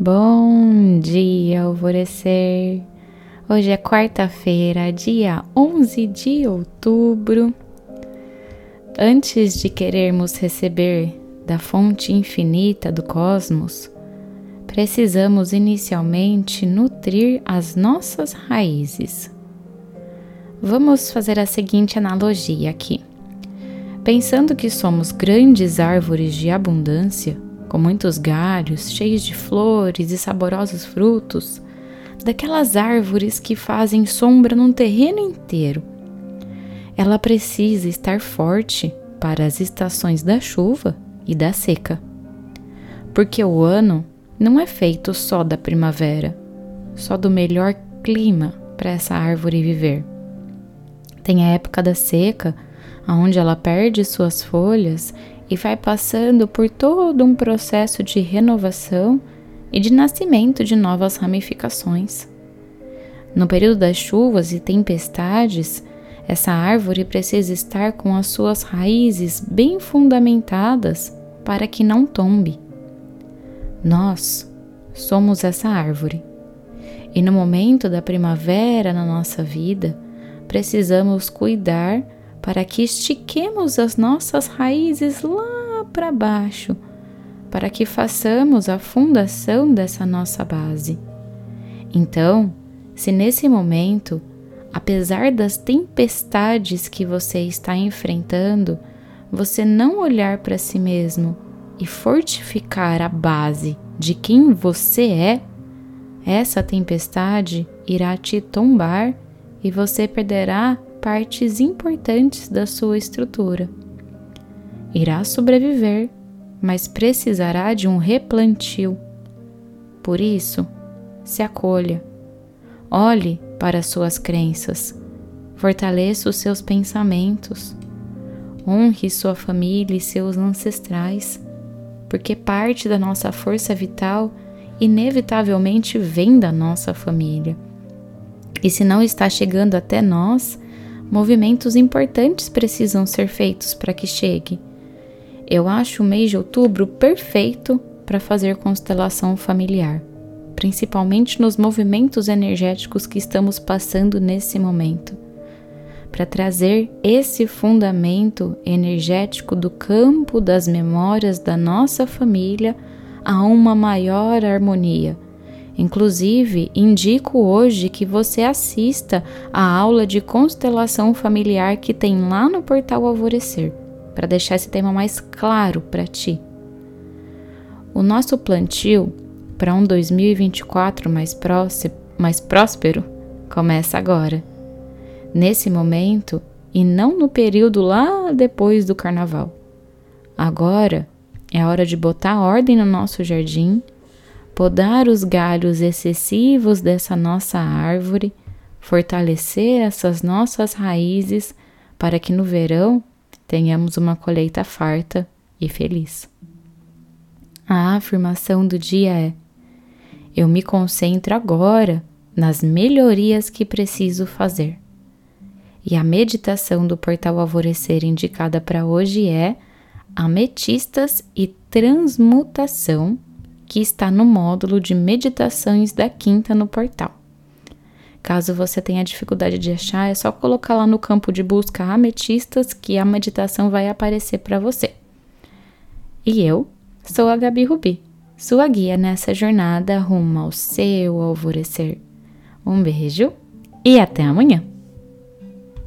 Bom dia, alvorecer. Hoje é quarta-feira, dia 11 de outubro. Antes de querermos receber da fonte infinita do cosmos, precisamos inicialmente nutrir as nossas raízes. Vamos fazer a seguinte analogia aqui. Pensando que somos grandes árvores de abundância, com muitos galhos, cheios de flores e saborosos frutos, daquelas árvores que fazem sombra num terreno inteiro. Ela precisa estar forte para as estações da chuva e da seca. Porque o ano não é feito só da primavera, só do melhor clima para essa árvore viver. Tem a época da seca, onde ela perde suas folhas e vai passando por todo um processo de renovação e de nascimento de novas ramificações. No período das chuvas e tempestades, essa árvore precisa estar com as suas raízes bem fundamentadas para que não tombe. Nós somos essa árvore. E no momento da primavera na nossa vida, precisamos cuidar para que estiquemos as nossas raízes lá para baixo, para que façamos a fundação dessa nossa base. Então, se nesse momento, apesar das tempestades que você está enfrentando, você não olhar para si mesmo e fortificar a base de quem você é, essa tempestade irá te tombar e você perderá partes importantes da sua estrutura. Irá sobreviver, mas precisará de um replantio. Por isso, se acolha. Olhe para suas crenças. Fortaleça os seus pensamentos. Honre sua família e seus ancestrais, porque parte da nossa força vital inevitavelmente vem da nossa família. E se não está chegando até nós, movimentos importantes precisam ser feitos para que chegue. Eu acho o mês de outubro perfeito para fazer constelação familiar, principalmente nos movimentos energéticos que estamos passando nesse momento. Para trazer esse fundamento energético do campo das memórias da nossa família a uma maior harmonia Inclusive, indico hoje que você assista a aula de constelação familiar que tem lá no portal Alvorecer, para deixar esse tema mais claro para ti. O nosso plantio para um 2024 mais, próximo, mais próspero começa agora, nesse momento e não no período lá depois do carnaval. Agora é hora de botar ordem no nosso jardim podar os galhos excessivos dessa nossa árvore, fortalecer essas nossas raízes para que no verão tenhamos uma colheita farta e feliz. A afirmação do dia é: Eu me concentro agora nas melhorias que preciso fazer. E a meditação do portal Alvorecer indicada para hoje é Ametistas e Transmutação que está no módulo de meditações da quinta no portal. Caso você tenha dificuldade de achar, é só colocar lá no campo de busca ametistas que a meditação vai aparecer para você. E eu sou a Gabi Rubi, sua guia nessa jornada rumo ao seu alvorecer. Um beijo e até amanhã!